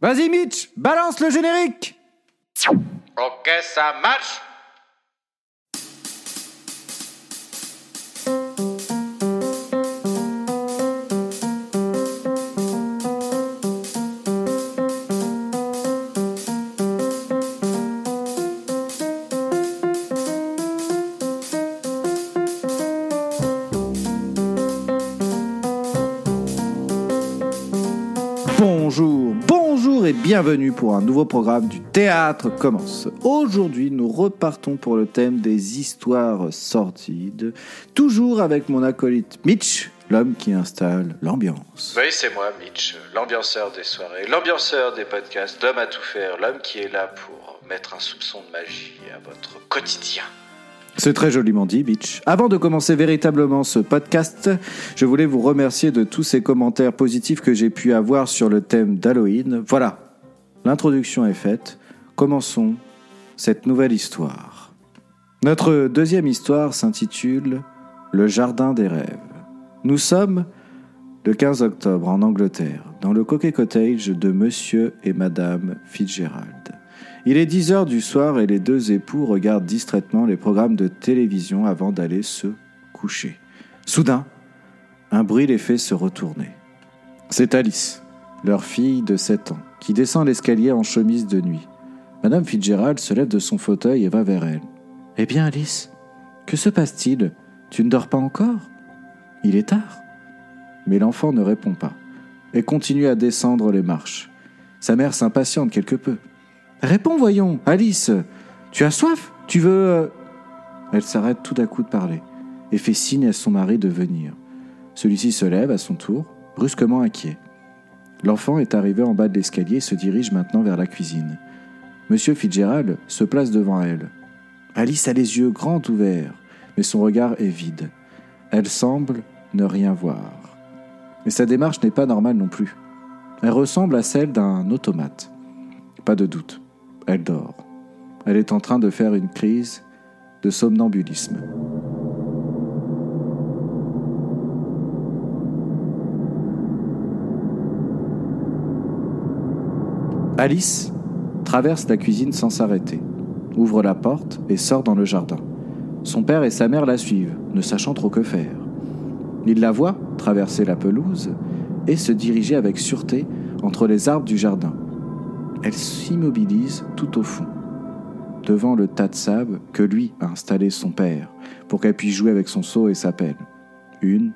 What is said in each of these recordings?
Vas-y Mitch, balance le générique. Ok, ça marche bienvenue pour un nouveau programme du Théâtre commence. Aujourd'hui, nous repartons pour le thème des histoires sordides, toujours avec mon acolyte Mitch, l'homme qui installe l'ambiance. Oui, c'est moi, Mitch, l'ambianceur des soirées, l'ambianceur des podcasts, l'homme à tout faire, l'homme qui est là pour mettre un soupçon de magie à votre quotidien. C'est très joliment dit, Mitch. Avant de commencer véritablement ce podcast, je voulais vous remercier de tous ces commentaires positifs que j'ai pu avoir sur le thème d'Halloween. Voilà, l'introduction est faite. Commençons cette nouvelle histoire. Notre deuxième histoire s'intitule Le Jardin des rêves. Nous sommes le 15 octobre en Angleterre, dans le Coquet Cottage de Monsieur et Madame Fitzgerald. Il est 10 heures du soir et les deux époux regardent distraitement les programmes de télévision avant d'aller se coucher. Soudain, un bruit les fait se retourner. C'est Alice, leur fille de 7 ans, qui descend l'escalier en chemise de nuit. Madame Fitzgerald se lève de son fauteuil et va vers elle. Eh bien, Alice, que se passe-t-il? Tu ne dors pas encore? Il est tard. Mais l'enfant ne répond pas et continue à descendre les marches. Sa mère s'impatiente quelque peu. Réponds, voyons, Alice. Tu as soif? Tu veux. euh? Elle s'arrête tout à coup de parler et fait signe à son mari de venir. Celui-ci se lève à son tour, brusquement inquiet. L'enfant est arrivé en bas de l'escalier et se dirige maintenant vers la cuisine. Monsieur Fitzgerald se place devant elle. Alice a les yeux grands ouverts, mais son regard est vide. Elle semble ne rien voir. Et sa démarche n'est pas normale non plus. Elle ressemble à celle d'un automate. Pas de doute, elle dort. Elle est en train de faire une crise de somnambulisme. Alice traverse la cuisine sans s'arrêter, ouvre la porte et sort dans le jardin. Son père et sa mère la suivent, ne sachant trop que faire. Il la voit traverser la pelouse et se diriger avec sûreté entre les arbres du jardin. Elle s'immobilise tout au fond, devant le tas de sable que lui a installé son père, pour qu'elle puisse jouer avec son seau et sa pelle. Une,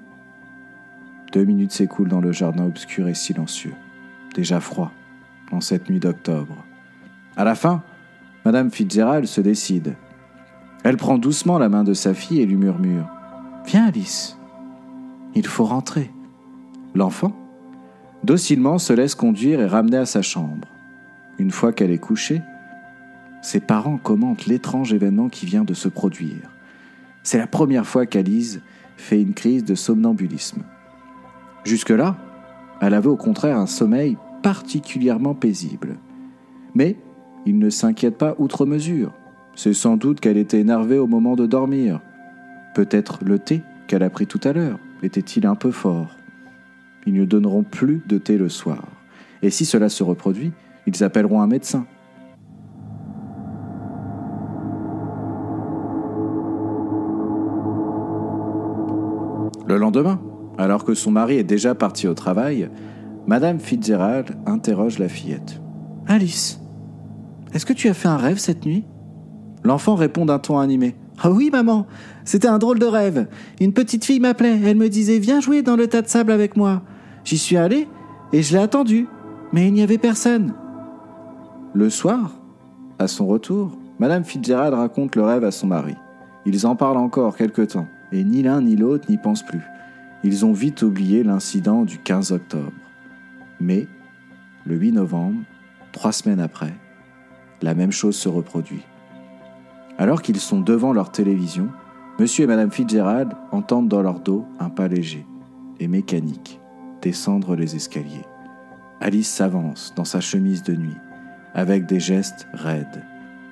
deux minutes s'écoulent dans le jardin obscur et silencieux, déjà froid, en cette nuit d'octobre. À la fin, Madame Fitzgerald se décide. Elle prend doucement la main de sa fille et lui murmure Viens, Alice, il faut rentrer. L'enfant, docilement, se laisse conduire et ramener à sa chambre. Une fois qu'elle est couchée, ses parents commentent l'étrange événement qui vient de se produire. C'est la première fois qu'Alice fait une crise de somnambulisme. Jusque-là, elle avait au contraire un sommeil particulièrement paisible. Mais il ne s'inquiète pas outre mesure. C'est sans doute qu'elle était énervée au moment de dormir. Peut-être le thé qu'elle a pris tout à l'heure était-il un peu fort. Ils ne donneront plus de thé le soir. Et si cela se reproduit, ils appelleront un médecin. Le lendemain, alors que son mari est déjà parti au travail, Madame Fitzgerald interroge la fillette. Alice, est-ce que tu as fait un rêve cette nuit? L'enfant répond d'un ton animé. Ah oui, maman, c'était un drôle de rêve. Une petite fille m'appelait, elle me disait Viens jouer dans le tas de sable avec moi. J'y suis allé et je l'ai attendu, mais il n'y avait personne. Le soir, à son retour, Madame Fitzgerald raconte le rêve à son mari. Ils en parlent encore quelque temps, et ni l'un ni l'autre n'y pensent plus. Ils ont vite oublié l'incident du 15 octobre. Mais, le 8 novembre, trois semaines après, la même chose se reproduit. Alors qu'ils sont devant leur télévision, Monsieur et Madame Fitzgerald entendent dans leur dos un pas léger et mécanique descendre les escaliers. Alice s'avance dans sa chemise de nuit, avec des gestes raides,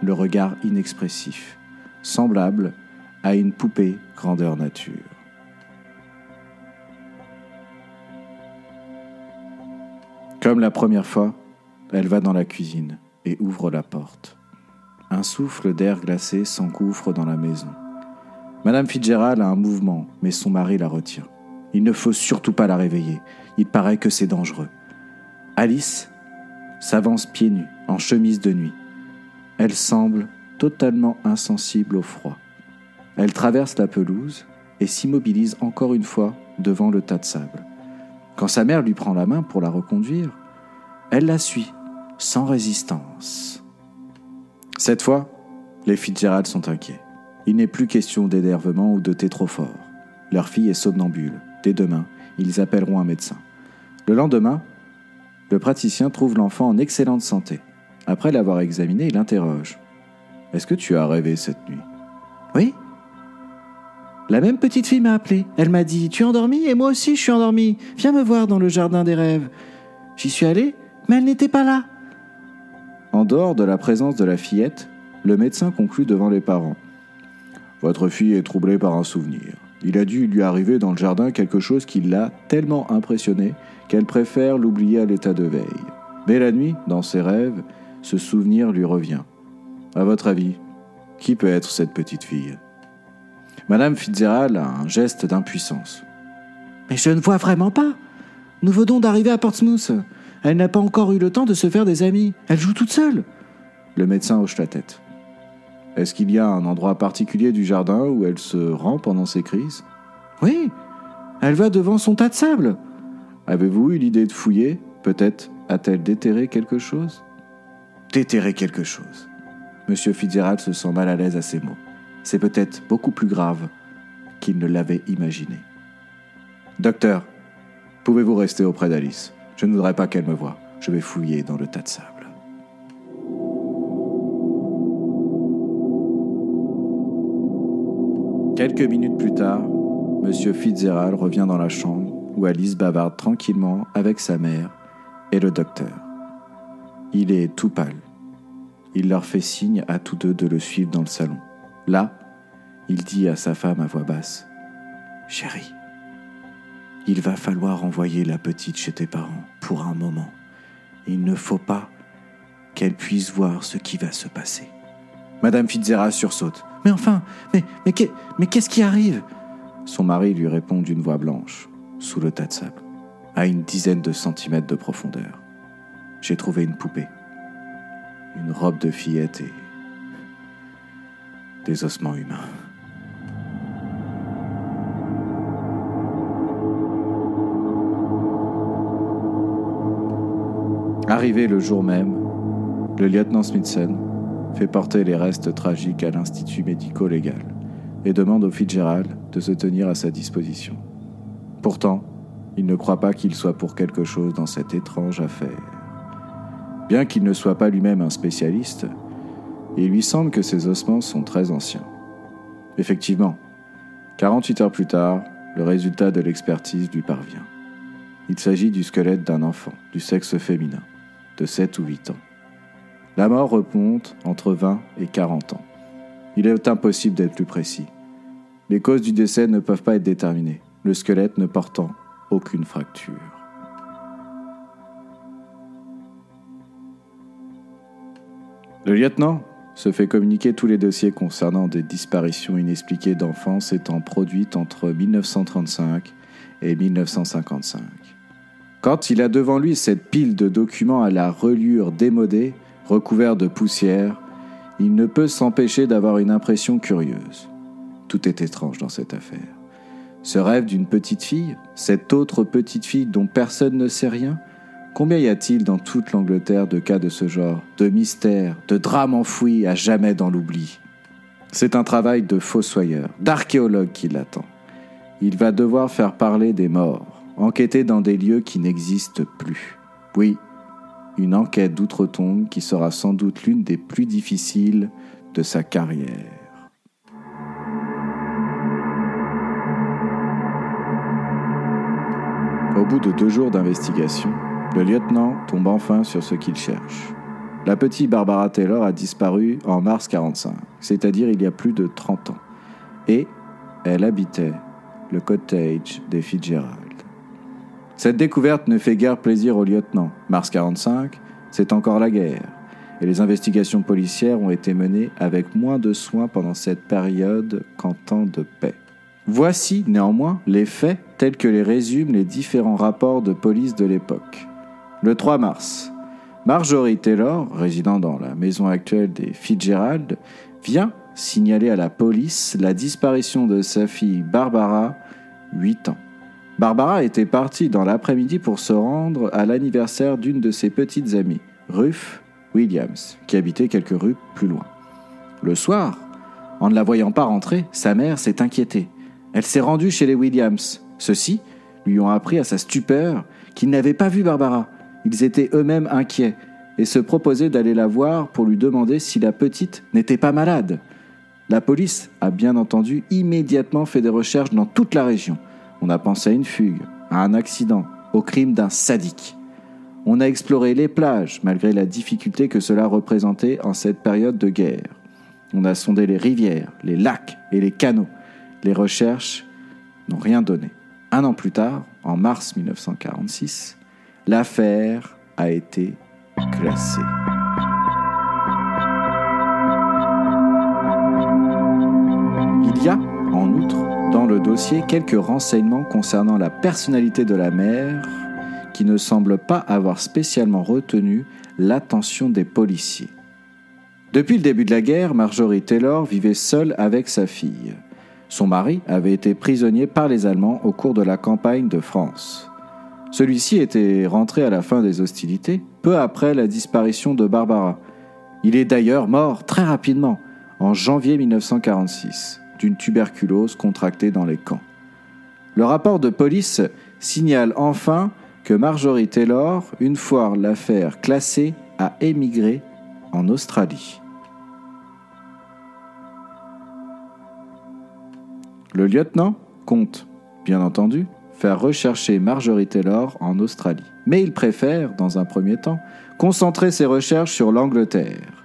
le regard inexpressif, semblable à une poupée grandeur nature. Comme la première fois, Elle va dans la cuisine et ouvre la porte. Un souffle d'air glacé s'engouffre dans la maison. Madame Fitzgerald a un mouvement, mais son mari la retient. Il ne faut surtout pas la réveiller. Il paraît que c'est dangereux. Alice s'avance pieds nus, en chemise de nuit. Elle semble totalement insensible au froid. Elle traverse la pelouse et s'immobilise encore une fois devant le tas de sable. Quand sa mère lui prend la main pour la reconduire, elle la suit, sans résistance. Cette fois, les Fitzgerald sont inquiets. Il n'est plus question d'énervement ou de thé trop fort. Leur fille est somnambule. Dès demain, ils appelleront un médecin. Le lendemain, le praticien trouve l'enfant en excellente santé. Après l'avoir examiné, il interroge. Est-ce que tu as rêvé cette nuit? Oui. La même petite fille m'a appelé. Elle m'a dit Tu es endormi? Et moi aussi je suis endormi. Viens me voir dans le jardin des rêves. J'y suis allé, mais elle n'était pas là. En dehors de la présence de la fillette, le médecin conclut devant les parents. Votre fille est troublée par un souvenir. Il a dû lui arriver dans le jardin quelque chose qui l'a tellement impressionnée qu'elle préfère l'oublier à l'état de veille. Mais la nuit, dans ses rêves, ce souvenir lui revient. À votre avis, qui peut être cette petite fille? Madame Fitzgerald a un geste d'impuissance. Mais je ne vois vraiment pas. Nous venons d'arriver à Portsmouth. Elle n'a pas encore eu le temps de se faire des amis. Elle joue toute seule. Le médecin hoche la tête. Est-ce qu'il y a un endroit particulier du jardin où elle se rend pendant ses crises? Oui, elle va devant son tas de sable. Avez-vous eu l'idée de fouiller? Peut-être a-t-elle déterré quelque chose? Déterré quelque chose. Monsieur Fitzgerald se sent mal à l'aise à ces mots. C'est peut-être beaucoup plus grave qu'il ne l'avait imaginé. Docteur, pouvez-vous rester auprès d'Alice? Je ne voudrais pas qu'elle me voie. Je vais fouiller dans le tas de sable. Quelques minutes plus tard, M. Fitzgerald revient dans la chambre où Alice bavarde tranquillement avec sa mère et le docteur. Il est tout pâle. Il leur fait signe à tous deux de le suivre dans le salon. Là, il dit à sa femme à voix basse Chérie, il va falloir envoyer la petite chez tes parents pour un moment. Il ne faut pas qu'elle puisse voir ce qui va se passer. Madame Fitzgerald sursaute. Mais enfin, mais, mais, mais qu'est-ce qui arrive? Son mari lui répond d'une voix blanche, sous le tas de sable, à une dizaine de centimètres de profondeur. J'ai trouvé une poupée, une robe de fillette et des ossements humains. Arrivé le jour même, le lieutenant Smithson fait porter les restes tragiques à l'Institut médico-légal et demande au Fitzgerald de se tenir à sa disposition. Pourtant, il ne croit pas qu'il soit pour quelque chose dans cette étrange affaire. Bien qu'il ne soit pas lui-même un spécialiste, il lui semble que ses ossements sont très anciens. Effectivement, 48 heures plus tard, le résultat de l'expertise lui parvient. Il s'agit du squelette d'un enfant, du sexe féminin, de 7 ou 8 ans. La mort remonte entre 20 et 40 ans. Il est impossible d'être plus précis. Les causes du décès ne peuvent pas être déterminées, le squelette ne portant aucune fracture. Le lieutenant se fait communiquer tous les dossiers concernant des disparitions inexpliquées d'enfants s'étant produites entre 1935 et 1955. Quand il a devant lui cette pile de documents à la reliure démodée, recouvert de poussière, il ne peut s'empêcher d'avoir une impression curieuse. Tout est étrange dans cette affaire. Ce rêve d'une petite fille, cette autre petite fille dont personne ne sait rien, combien y a-t-il dans toute l'Angleterre de cas de ce genre, de mystères, de drames enfouis à jamais dans l'oubli? C'est un travail de fossoyeur, d'archéologue qui l'attend. Il va devoir faire parler des morts, enquêter dans des lieux qui n'existent plus. Oui, une enquête d'outre-tombe qui sera sans doute l'une des plus difficiles de sa carrière. Au bout de deux jours d'investigation, le lieutenant tombe enfin sur ce qu'il cherche. La petite Barbara Taylor a disparu en mars 45, c'est-à-dire il y a plus de 30 ans, et elle habitait le cottage des Fitzgerald. Cette découverte ne fait guère plaisir au lieutenant. Mars 45, c'est encore la guerre, et les investigations policières ont été menées avec moins de soin pendant cette période qu'en temps de paix. Voici néanmoins les faits tels que les résument les différents rapports de police de l'époque. Le 3 mars, Marjorie Taylor, résidant dans la maison actuelle des Fitzgerald, vient signaler à la police la disparition de sa fille Barbara, 8 ans. Barbara était partie dans l'après-midi pour se rendre à l'anniversaire d'une de ses petites amies, Ruth Williams, qui habitait quelques rues plus loin. Le soir, en ne la voyant pas rentrer, sa mère s'est inquiétée. Elle s'est rendue chez les Williams. Ceux-ci lui ont appris à sa stupeur qu'ils n'avaient pas vu Barbara. Ils étaient eux-mêmes inquiets et se proposaient d'aller la voir pour lui demander si la petite n'était pas malade. La police a bien entendu immédiatement fait des recherches dans toute la région. On a pensé à une fugue, à un accident, au crime d'un sadique. On a exploré les plages, malgré la difficulté que cela représentait en cette période de guerre. On a sondé les rivières, les lacs et les canaux. Les recherches n'ont rien donné. Un an plus tard, en mars 1946, l'affaire a été classée. Il y a, en outre, dans le dossier quelques renseignements concernant la personnalité de la mère qui ne semblent pas avoir spécialement retenu l'attention des policiers. Depuis le début de la guerre, Marjorie Taylor vivait seule avec sa fille. Son mari avait été prisonnier par les Allemands au cours de la campagne de France. Celui-ci était rentré à la fin des hostilités, peu après la disparition de Barbara. Il est d'ailleurs mort très rapidement, en janvier 1946, d'une tuberculose contractée dans les camps. Le rapport de police signale enfin que Marjorie Taylor, une fois l'affaire classée, a émigré en Australie. Le lieutenant compte, bien entendu, faire rechercher Marjorie Taylor en Australie. Mais il préfère, dans un premier temps, concentrer ses recherches sur l'Angleterre.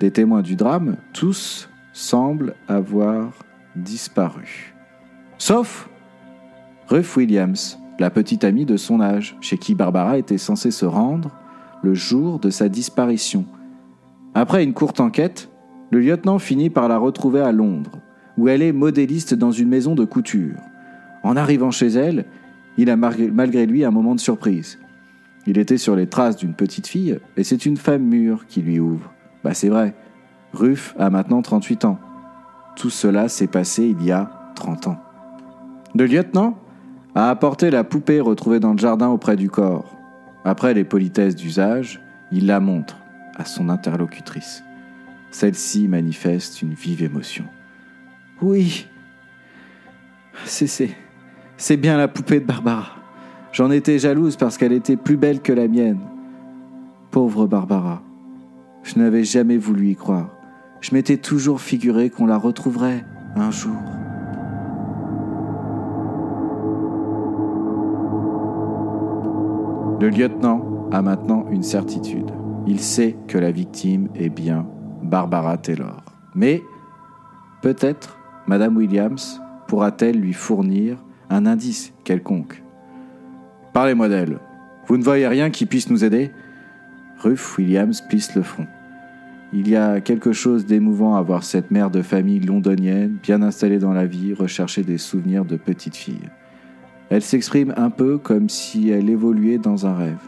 Des témoins du drame, tous semblent avoir disparu. Sauf Ruth Williams, la petite amie de son âge, chez qui Barbara était censée se rendre le jour de sa disparition. Après une courte enquête, le lieutenant finit par la retrouver à Londres, où elle est modéliste dans une maison de couture. En arrivant chez elle, il a malgré lui un moment de surprise. Il était sur les traces d'une petite fille, et c'est une femme mûre qui lui ouvre. Bah c'est vrai, Ruth a maintenant 38 ans. Tout cela s'est passé il y a 30 ans. Le lieutenant a apporté la poupée retrouvée dans le jardin auprès du corps. Après les politesses d'usage, il la montre à son interlocutrice. Celle-ci manifeste une vive émotion. Oui, c'est c'est bien la poupée de Barbara. J'en étais jalouse parce qu'elle était plus belle que la mienne. Pauvre Barbara. Je n'avais jamais voulu y croire. Je m'étais toujours figuré qu'on la retrouverait un jour. Le lieutenant a maintenant une certitude. Il sait que la victime est bien Barbara Taylor. Mais peut-être Madame Williams pourra-t-elle lui fournir un indice quelconque Parlez-moi d'elle. Vous ne voyez rien qui puisse nous aider? Ruth Williams plisse le front. Il y a quelque chose d'émouvant à voir cette mère de famille londonienne, bien installée dans la vie, rechercher des souvenirs de petite fille. Elle s'exprime un peu comme si elle évoluait dans un rêve.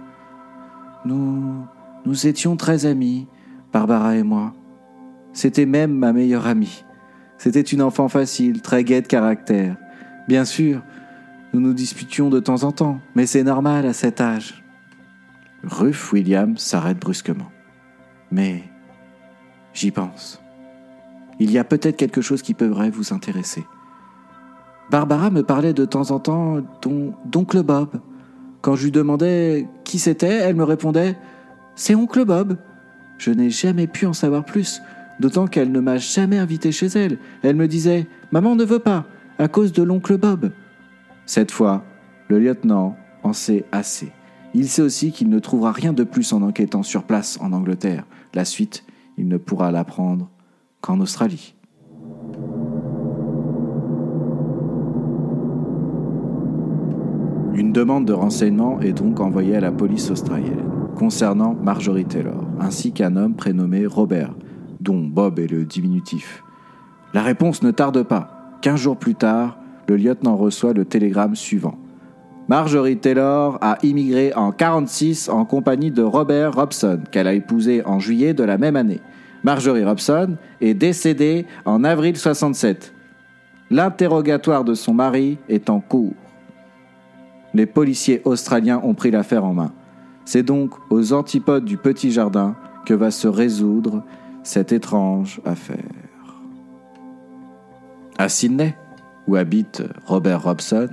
Nous, nous étions très amis, Barbara et moi. C'était même ma meilleure amie. C'était une enfant facile, très gaie de caractère. Bien sûr, nous nous disputions de temps en temps, mais c'est normal à cet âge. Ruth William s'arrête brusquement. Mais j'y pense. Il y a peut-être quelque chose qui pourrait vous intéresser. Barbara me parlait de temps en temps d'oncle Bob. Quand je lui demandais qui c'était, elle me répondait C'est oncle Bob. Je n'ai jamais pu en savoir plus, d'autant qu'elle ne m'a jamais invité chez elle. Elle me disait Maman ne veut pas, à cause de l'oncle Bob. Cette fois, le lieutenant en sait assez. Il sait aussi qu'il ne trouvera rien de plus en enquêtant sur place en Angleterre. La suite, il ne pourra l'apprendre qu'en Australie. Une demande de renseignement est donc envoyée à la police australienne. concernant Marjorie Taylor, ainsi qu'un homme prénommé Robert, dont Bob est le diminutif. La réponse ne tarde pas. Quinze jours plus tard, le lieutenant reçoit le télégramme suivant. Marjorie Taylor a immigré en 46 en compagnie de Robert Robson, qu'elle a épousé en juillet de la même année. Marjorie Robson est décédée en avril 67. L'interrogatoire de son mari est en cours. Les policiers australiens ont pris l'affaire en main. C'est donc aux antipodes du petit jardin que va se résoudre cette étrange affaire. À Sydney, où habite Robert Robson,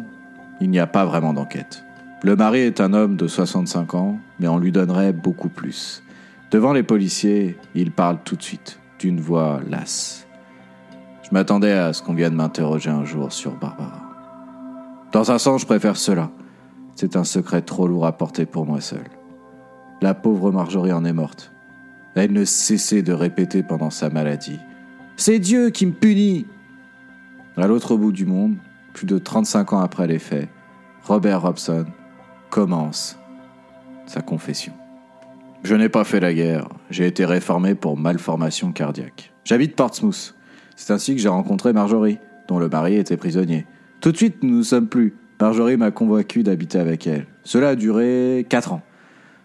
il n'y a pas vraiment d'enquête. Le mari est un homme de 65 ans, mais on lui donnerait beaucoup plus. Devant les policiers, il parle tout de suite, d'une voix lasse. Je m'attendais à ce qu'on vienne m'interroger un jour sur Barbara. Dans un sens, je préfère cela. C'est un secret trop lourd à porter pour moi seul. La pauvre Marjorie en est morte. Elle ne cessait de répéter pendant sa maladie. C'est Dieu qui me punit. À l'autre bout du monde, plus de 35 ans après les faits, Robert Robson commence sa confession. Je n'ai pas fait la guerre, j'ai été réformé pour malformation cardiaque. J'habite Portsmouth. C'est ainsi que j'ai rencontré Marjorie, dont le mari était prisonnier. Tout de suite, nous ne sommes plus. Marjorie m'a convaincu d'habiter avec elle. Cela a duré 4 ans.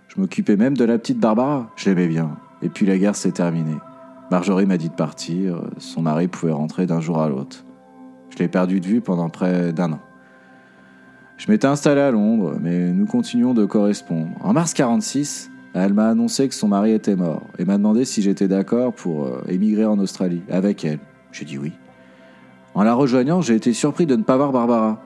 Je m'occupais même de la petite Barbara, je l'aimais bien. Et puis la guerre s'est terminée. Marjorie m'a dit de partir, son mari pouvait rentrer d'un jour à l'autre. Je l'ai perdu de vue pendant près d'un an. Je m'étais installé à Londres, mais nous continuons de correspondre. En mars 46, elle m'a annoncé que son mari était mort et m'a demandé si j'étais d'accord pour euh, émigrer en Australie avec elle. J'ai dit oui. En la rejoignant, j'ai été surpris de ne pas voir Barbara.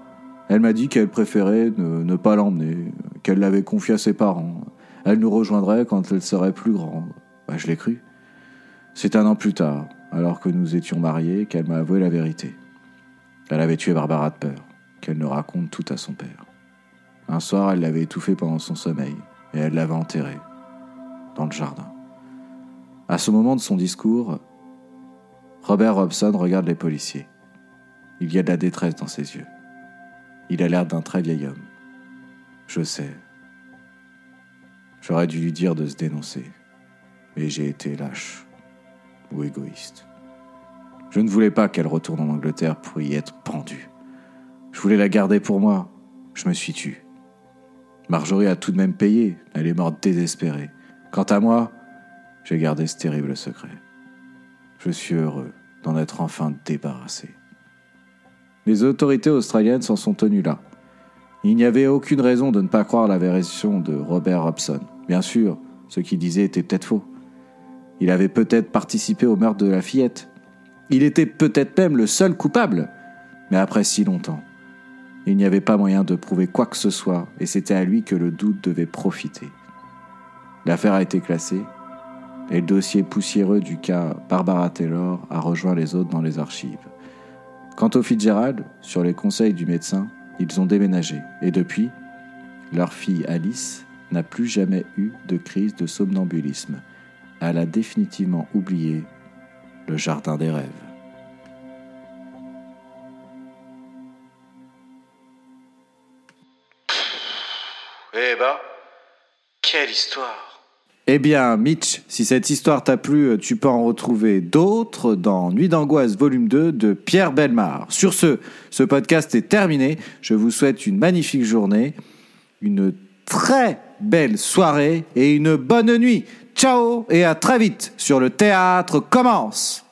Elle m'a dit qu'elle préférait ne, pas l'emmener, qu'elle l'avait confié à ses parents. Elle nous rejoindrait quand elle serait plus grande. Bah, je l'ai cru. C'est un an plus tard, alors que nous étions mariés, qu'elle m'a avoué la vérité. Elle avait tué Barbara de peur, qu'elle ne raconte tout à son père. Un soir, elle l'avait étouffé pendant son sommeil, et elle l'avait enterré, dans le jardin. À ce moment de son discours, Robert Robson regarde les policiers. Il y a de la détresse dans ses yeux. Il a l'air d'un très vieil homme. Je sais. J'aurais dû lui dire de se dénoncer. Mais j'ai été lâche ou égoïste. Je ne voulais pas qu'elle retourne en Angleterre pour y être pendue. Je voulais la garder pour moi. Je me suis tu. Marjorie a tout de même payé. Elle est morte désespérée. Quant à moi, j'ai gardé ce terrible secret. Je suis heureux d'en être enfin débarrassé. Les autorités australiennes s'en sont tenues là. Il n'y avait aucune raison de ne pas croire la version de Robert Robson. Bien sûr, ce qu'il disait était peut-être faux. Il avait peut-être participé au meurtre de la fillette. Il était peut-être même le seul coupable. Mais après si longtemps, il n'y avait pas moyen de prouver quoi que ce soit, et c'était à lui que le doute devait profiter. L'affaire a été classée, et le dossier poussiéreux du cas Barbara Taylor a rejoint les autres dans les archives. Quant aux Fitzgerald, sur les conseils du médecin, ils ont déménagé et depuis, leur fille Alice n'a plus jamais eu de crise de somnambulisme. Elle a définitivement oublié le jardin des rêves. Eh ben, quelle histoire eh bien, Mitch, si cette histoire t'a plu, tu peux en retrouver d'autres dans Nuit d'angoisse volume 2 de Pierre Belmar. Sur ce, ce podcast est terminé. Je vous souhaite une magnifique journée, une très belle soirée et une bonne nuit. Ciao et à très vite sur le théâtre commence.